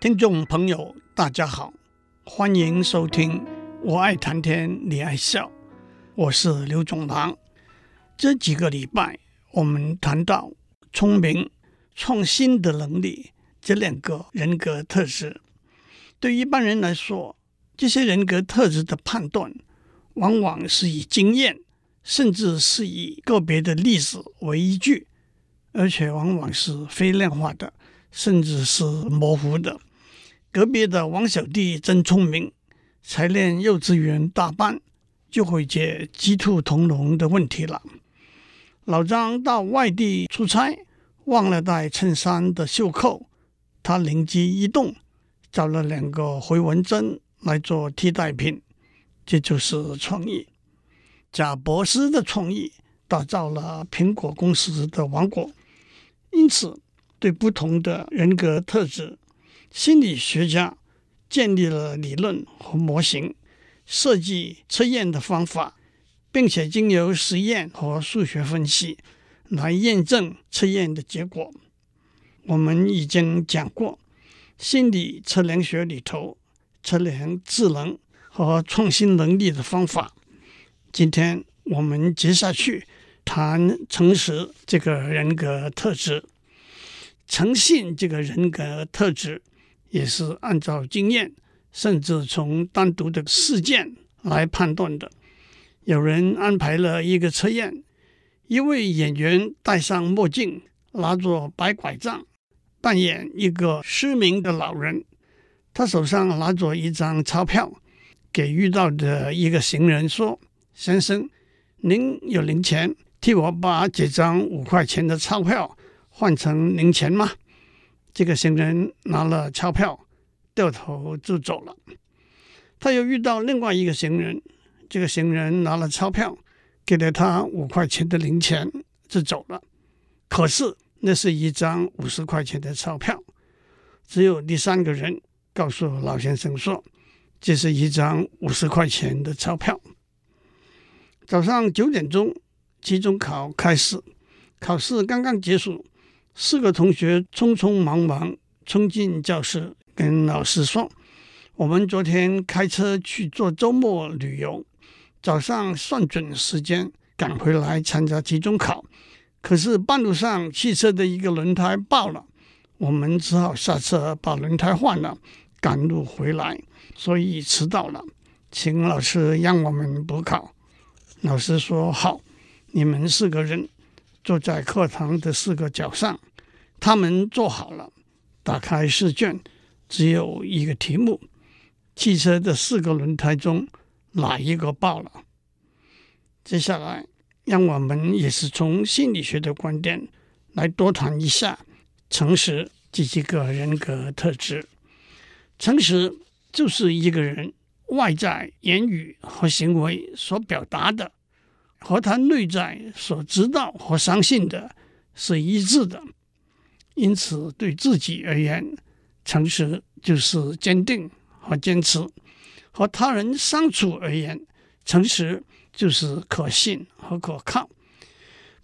听众朋友，大家好，欢迎收听《我爱谈天，你爱笑》，我是刘总郎。这几个礼拜，我们谈到聪明、创新的能力这两个人格特质。对一般人来说，这些人格特质的判断，往往是以经验，甚至是以个别的例子为依据，而且往往是非量化的，甚至是模糊的。隔壁的王小弟真聪明，才念幼稚园大班就会解鸡兔同笼的问题了。老张到外地出差，忘了带衬衫的袖扣，他灵机一动，找了两个回纹针来做替代品，这就是创意。贾博士的创意打造了苹果公司的王国，因此对不同的人格特质。心理学家建立了理论和模型，设计测验的方法，并且经由实验和数学分析来验证测验的结果。我们已经讲过，心理测量学里头测量智能和创新能力的方法。今天我们接下去谈诚实这个人格特质，诚信这个人格特质。也是按照经验，甚至从单独的事件来判断的。有人安排了一个测验，一位演员戴上墨镜，拿着白拐杖，扮演一个失明的老人。他手上拿着一张钞票，给遇到的一个行人说：“先生，您有零钱，替我把这张五块钱的钞票换成零钱吗？”这个行人拿了钞票，掉头就走了。他又遇到另外一个行人，这个行人拿了钞票，给了他五块钱的零钱，就走了。可是那是一张五十块钱的钞票。只有第三个人告诉老先生说：“这是一张五十块钱的钞票。”早上九点钟，期中考开始，考试刚刚结束。四个同学匆匆忙忙冲进教室，跟老师说：“我们昨天开车去做周末旅游，早上算准时间赶回来参加期中考。可是半路上汽车的一个轮胎爆了，我们只好下车把轮胎换了，赶路回来，所以迟到了。请老师让我们补考。”老师说：“好，你们四个人。”坐在课堂的四个角上，他们坐好了，打开试卷，只有一个题目：汽车的四个轮胎中哪一个爆了？接下来，让我们也是从心理学的观点来多谈一下诚实这几个人格特质。诚实就是一个人外在言语和行为所表达的。和他内在所知道和相信的是一致的，因此对自己而言，诚实就是坚定和坚持；和他人相处而言，诚实就是可信和可靠。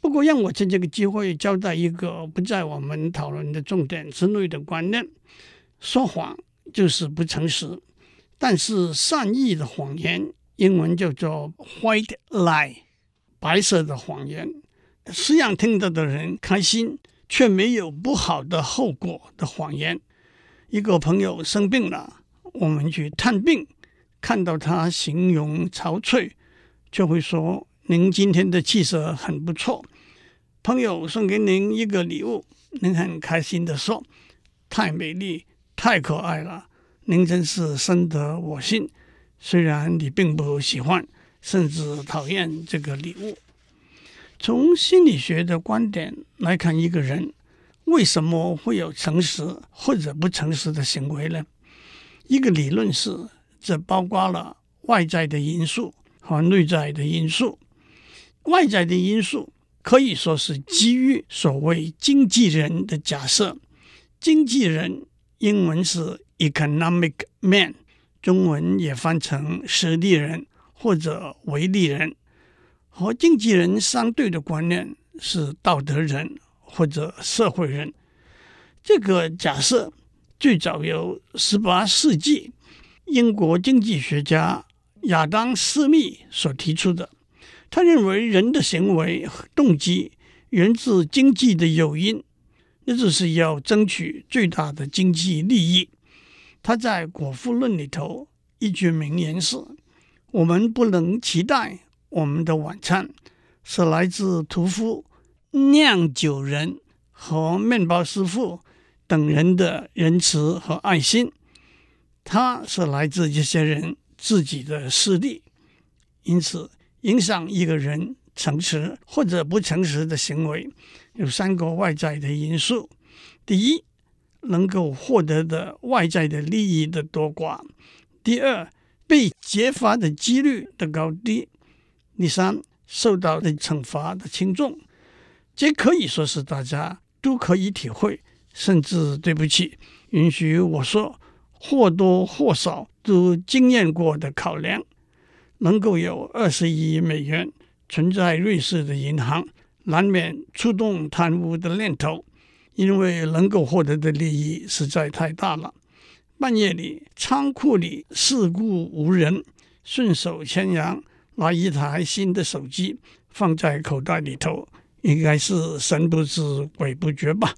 不过，让我趁这个机会交代一个不在我们讨论的重点之内的观念：说谎就是不诚实，但是善意的谎言，英文叫做 white lie。白色的谎言是让听到的人开心，却没有不好的后果的谎言。一个朋友生病了，我们去探病，看到他形容憔悴，就会说：“您今天的气色很不错。”朋友送给您一个礼物，您很开心地说：“太美丽，太可爱了，您真是深得我心。”虽然你并不喜欢。甚至讨厌这个礼物。从心理学的观点来看，一个人为什么会有诚实或者不诚实的行为呢？一个理论是，这包括了外在的因素和内在的因素。外在的因素可以说是基于所谓经济人的假设。经济人英文是 economic man，中文也翻成实力人。或者为利人和经纪人相对的观念是道德人或者社会人。这个假设最早由十八世纪英国经济学家亚当·斯密所提出的。他认为人的行为动机源自经济的诱因，那就是要争取最大的经济利益。他在《果富论》里头一句名言是：“我们不能期待我们的晚餐是来自屠夫、酿酒人和面包师傅等人的仁慈和爱心，它是来自这些人自己的势力。因此。”影响一个人诚实或者不诚实的行为，有三个外在的因素：第一，能够获得的外在的利益的多寡；第二，被揭发的几率的高低；第三，受到的惩罚的轻重。这可以说是大家都可以体会，甚至对不起，允许我说，或多或少都经验过的考量。能够有二十亿美元存在瑞士的银行，难免触动贪污的念头，因为能够获得的利益实在太大了。半夜里仓库里四顾无人，顺手牵羊拿一台新的手机放在口袋里头，应该是神不知鬼不觉吧。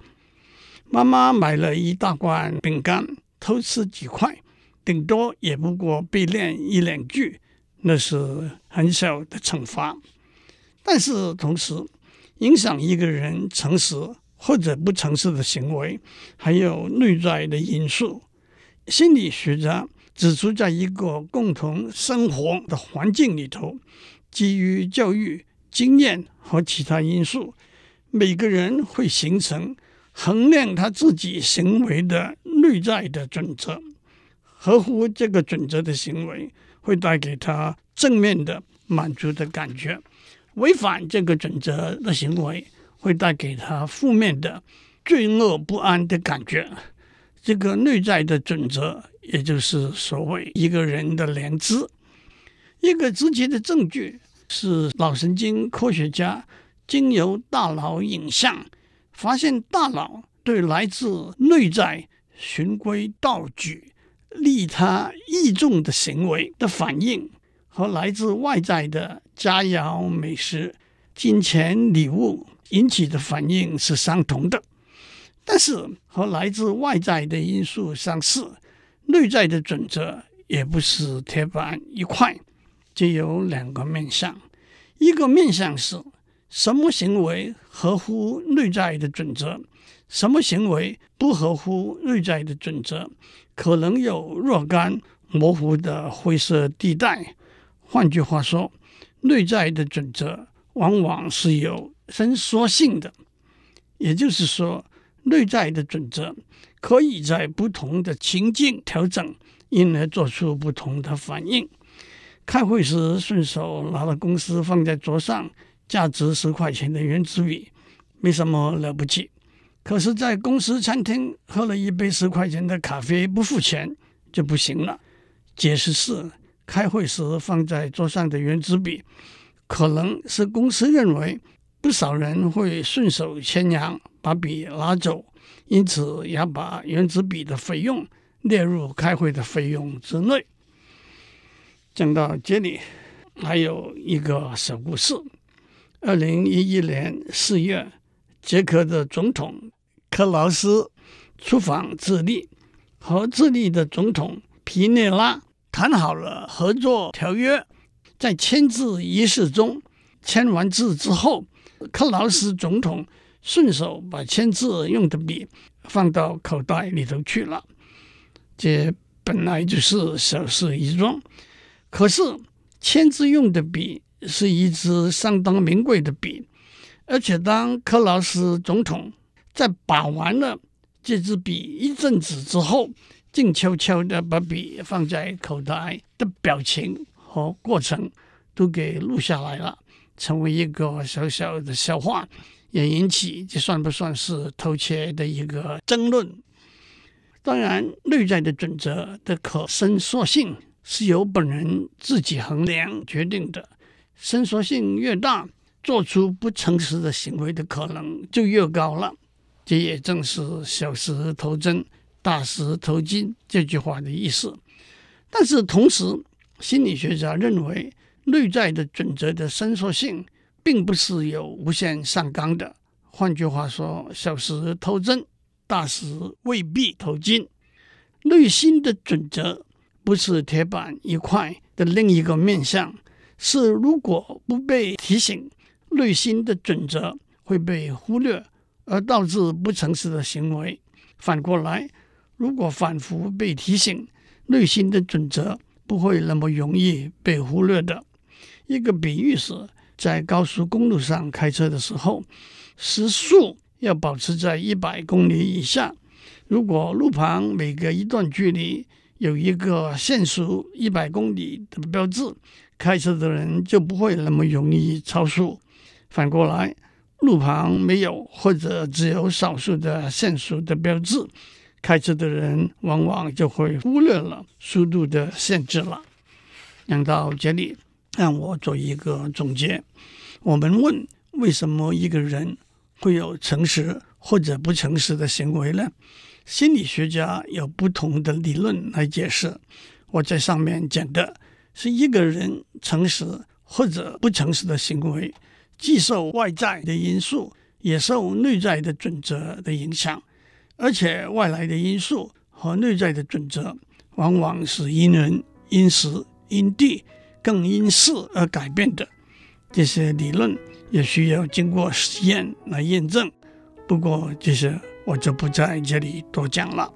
妈妈买了一大罐饼干，偷吃几块，顶多也不过被念一两句。那是很小的惩罚，但是同时影响一个人诚实或者不诚实的行为，还有内在的因素。心理学家指出，在一个共同生活的环境里头，基于教育、经验和其他因素，每个人会形成衡量他自己行为的内在的准则，合乎这个准则的行为。会带给他正面的满足的感觉，违反这个准则的行为会带给他负面的罪恶不安的感觉。这个内在的准则，也就是所谓一个人的良知。一个直接的证据是脑神经科学家经由大脑影像发现，大脑对来自内在循规蹈矩。利他益众的行为的反应和来自外在的佳肴美食、金钱礼物引起的反应是相同的，但是和来自外在的因素相似，内在的准则也不是铁板一块，就有两个面向。一个面向是什么行为合乎内在的准则，什么行为不合乎内在的准则。可能有若干模糊的灰色地带。换句话说，内在的准则往往是有伸缩性的，也就是说，内在的准则可以在不同的情境调整，因而做出不同的反应。开会时顺手拿了公司放在桌上价值十块钱的原子笔，没什么了不起。可是，在公司餐厅喝了一杯十块钱的咖啡不付钱就不行了。解释是，开会时放在桌上的原子笔，可能是公司认为不少人会顺手牵羊把笔拿走，因此要把原子笔的费用列入开会的费用之内。讲到这里，还有一个小故事：二零一一年四月，捷克的总统。克劳斯出访智利，和智利的总统皮内拉谈好了合作条约。在签字仪式中，签完字之后，克劳斯总统顺手把签字用的笔放到口袋里头去了。这本来就是小事一桩，可是签字用的笔是一支相当名贵的笔，而且当克劳斯总统。在把玩了这支笔一阵子之后，静悄悄地把笔放在口袋的表情和过程都给录下来了，成为一个小小的笑话，也引起这算不算是偷窃的一个争论。当然，内在的准则的可伸缩性是由本人自己衡量决定的，伸缩性越大，做出不诚实的行为的可能就越高了。这也正是小时头针，大石头精这句话的意思。但是同时，心理学家认为内在的准则的伸缩性并不是有无限上纲的。换句话说，小时偷针，大时未必偷金。内心的准则不是铁板一块的另一个面向，是如果不被提醒，内心的准则会被忽略，而导致不诚实的行为。反过来，如果反复被提醒，内心的准则不会那么容易被忽略的。一个比喻是，在高速公路上开车的时候，时速要保持在一百公里以下。如果路旁每隔一段距离有一个限速一百公里的标志，开车的人就不会那么容易超速。反过来，路旁没有或者只有少数的限速的标志，开车的人往往就会忽略了速度的限制了。讲到这里，让我做一个总结。我们问：为什么一个人会有诚实或者不诚实的行为呢？心理学家有不同的理论来解释。我在上面讲的是一个人诚实或者不诚实的行为。既受外在的因素，也受内在的准则的影响，而且外来的因素和内在的准则往往是因人、因时、因地，更因事而改变的。这些理论也需要经过实验来验证。不过，这些我就不在这里多讲了。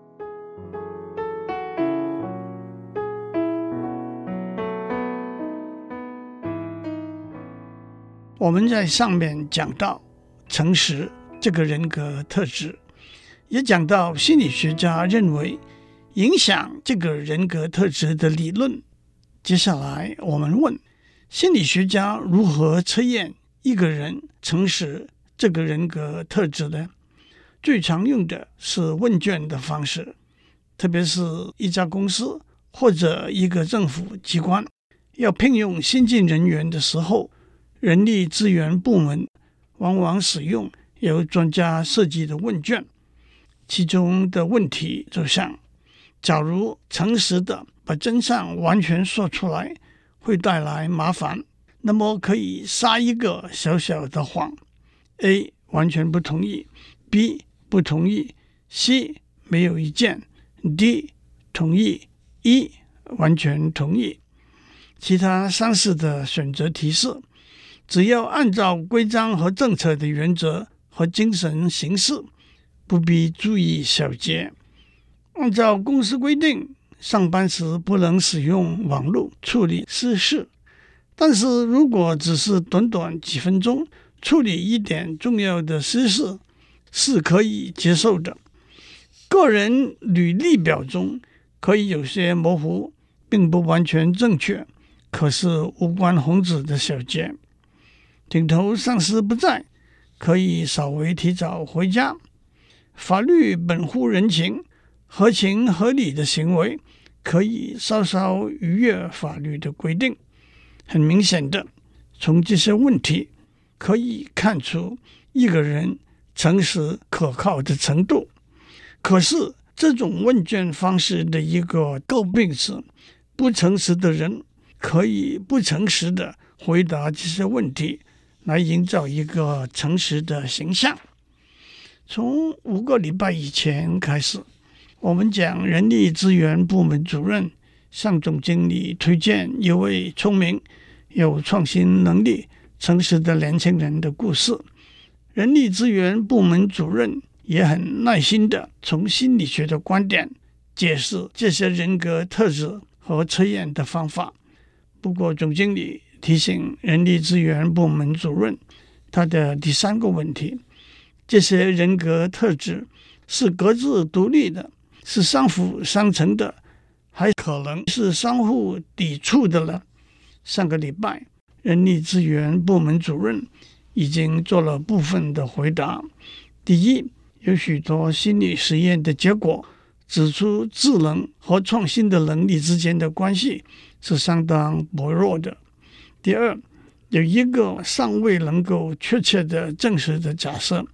我们在上面讲到诚实这个人格特质，也讲到心理学家认为影响这个人格特质的理论。接下来我们问心理学家如何测验一个人诚实这个人格特质呢？最常用的是问卷的方式，特别是一家公司或者一个政府机关要聘用新进人员的时候。人力资源部门往往使用由专家设计的问卷，其中的问题就像：假如诚实的把真相完全说出来会带来麻烦，那么可以撒一个小小的谎。A 完全不同意，B 不同意，C 没有意见，D 同意，E 完全同意。其他相似的选择提示。只要按照规章和政策的原则和精神行事，不必注意小节。按照公司规定，上班时不能使用网络处理私事。但是如果只是短短几分钟处理一点重要的私事，是可以接受的。个人履历表中可以有些模糊，并不完全正确，可是无关宏旨的小节。顶头上司不在，可以稍微提早回家。法律本乎人情，合情合理的行为可以稍稍逾越法律的规定。很明显的，从这些问题可以看出一个人诚实可靠的程度。可是，这种问卷方式的一个诟病是，不诚实的人可以不诚实的回答这些问题。来营造一个诚实的形象。从五个礼拜以前开始，我们讲人力资源部门主任向总经理推荐一位聪明、有创新能力、诚实的年轻人的故事。人力资源部门主任也很耐心地从心理学的观点解释这些人格特质和测验的方法。不过，总经理。提醒人力资源部门主任，他的第三个问题：这些人格特质是各自独立的，是相辅相成的，还可能是相互抵触的了。上个礼拜，人力资源部门主任已经做了部分的回答。第一，有许多心理实验的结果指出，智能和创新的能力之间的关系是相当薄弱的。第二，有一个尚未能够确切的证实的假设：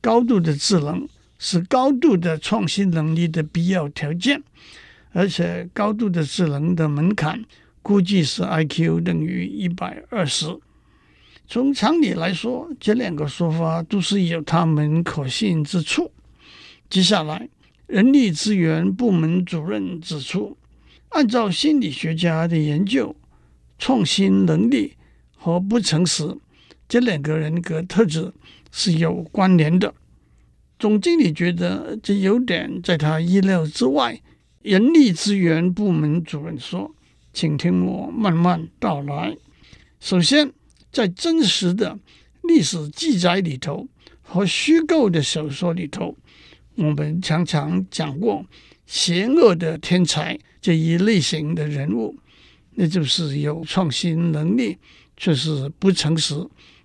高度的智能是高度的创新能力的必要条件，而且高度的智能的门槛估计是 IQ 等于一百二十。从常理来说，这两个说法都是有他们可信之处。接下来，人力资源部门主任指出，按照心理学家的研究，创新能力和不诚实这两个人格特质是有关联的。总经理觉得这有点在他意料之外。人力资源部门主任说：“请听我慢慢道来。首先。”在真实的历史记载里头和虚构的小说里头，我们常常讲过邪恶的天才这一类型的人物，那就是有创新能力却是不诚实、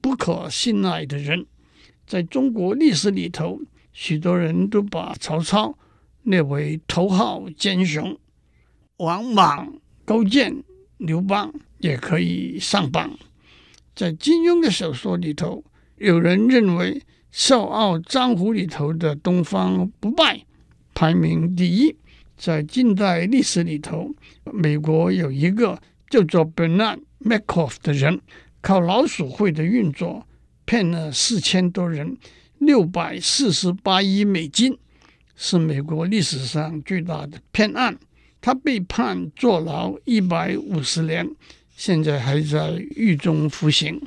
不可信赖的人。在中国历史里头，许多人都把曹操列为头号奸雄，王莽、勾践、刘邦也可以上榜。在金庸的小说里头，有人认为《笑傲江湖》里头的东方不败排名第一。在近代历史里头，美国有一个叫做 Bernard Madoff 的人，靠老鼠会的运作骗了四千多人六百四十八亿美金，是美国历史上最大的骗案。他被判坐牢一百五十年。现在还在狱中服刑。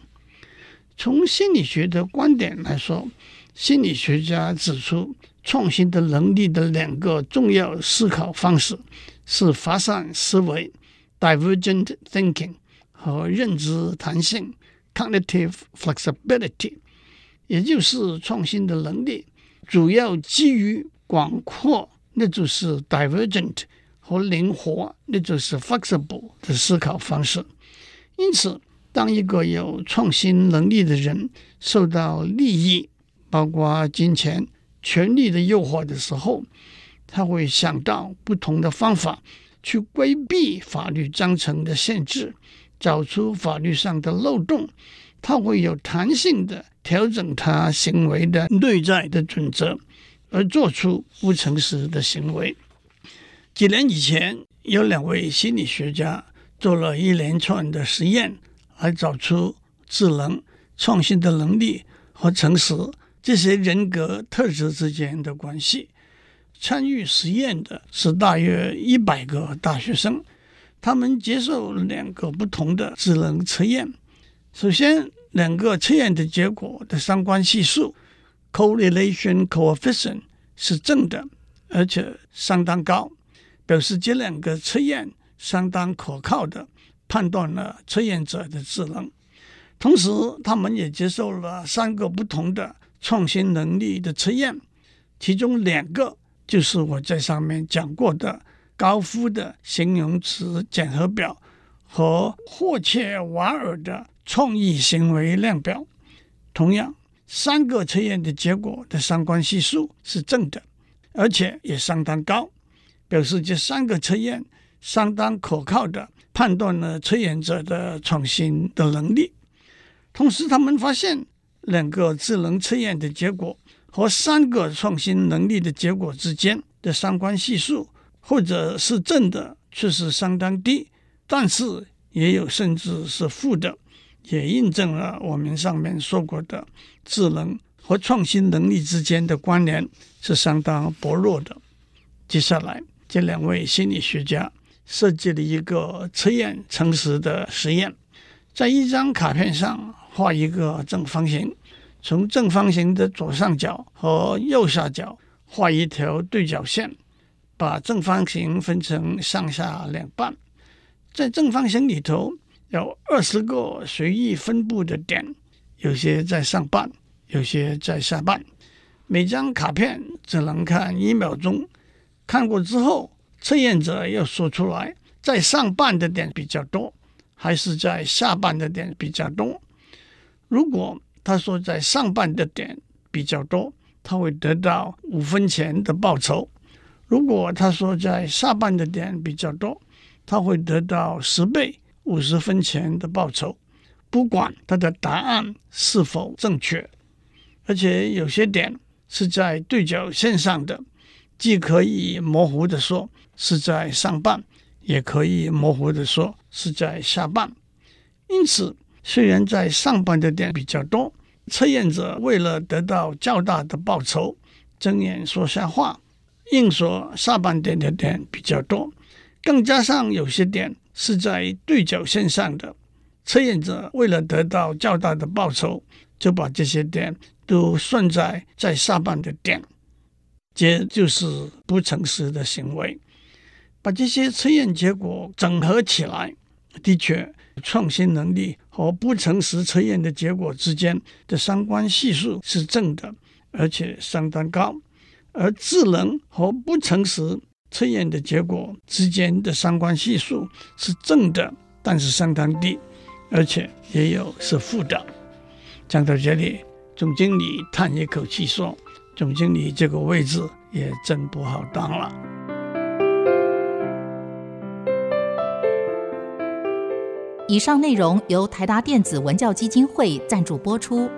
从心理学的观点来说，心理学家指出，创新的能力的两个重要思考方式是发散思维 （divergent thinking） 和认知弹性 （cognitive flexibility）。也就是创新的能力主要基于广阔，那就是 divergent，和灵活，那就是 flexible 的思考方式。因此，当一个有创新能力的人受到利益，包括金钱、权力的诱惑的时候，他会想到不同的方法去规避法律章程的限制，找出法律上的漏洞。他会有弹性的调整他行为的内在的准则，而做出不诚实的行为。几年以前，有两位心理学家。做了一连串的实验，来找出智能、创新的能力和诚实这些人格特质之间的关系。参与实验的是大约一百个大学生，他们接受两个不同的智能测验。首先，两个测验的结果的相关系数 （correlation coefficient） 是正的，而且相当高，表示这两个测验。相当可靠的判断了测验者的智能，同时他们也接受了三个不同的创新能力的测验，其中两个就是我在上面讲过的高夫的形容词检核表和霍切瓦尔的创意行为量表。同样，三个测验的结果的相关系数是正的，而且也相当高，表示这三个测验。相当可靠的判断了测验者的创新的能力，同时他们发现两个智能测验的结果和三个创新能力的结果之间的相关系数，或者是正的，却是相当低；但是也有甚至是负的，也印证了我们上面说过的智能和创新能力之间的关联是相当薄弱的。接下来，这两位心理学家。设计了一个测验诚实的实验，在一张卡片上画一个正方形，从正方形的左上角和右下角画一条对角线，把正方形分成上下两半。在正方形里头有二十个随意分布的点，有些在上半，有些在下半。每张卡片只能看一秒钟，看过之后。测验者要说出来，在上半的点比较多，还是在下半的点比较多。如果他说在上半的点比较多，他会得到五分钱的报酬；如果他说在下半的点比较多，他会得到十倍五十分钱的报酬。不管他的答案是否正确，而且有些点是在对角线上的，既可以模糊地说是在上半，也可以模糊地说是在下半。因此，虽然在上半的点比较多，测验者为了得到较大的报酬，睁眼说瞎话，硬说下半点的点比较多。更加上有些点是在对角线上的，测验者为了得到较大的报酬，就把这些点都算在在下半的点，这就是不诚实的行为。把这些测验结果整合起来，的确，创新能力和不诚实测验的结果之间的相关系数是正的，而且相当高；而智能和不诚实测验的结果之间的相关系数是正的，但是相当低，而且也有是负的。讲到这里，总经理叹一口气说：“总经理这个位置也真不好当了。”以上内容由台达电子文教基金会赞助播出。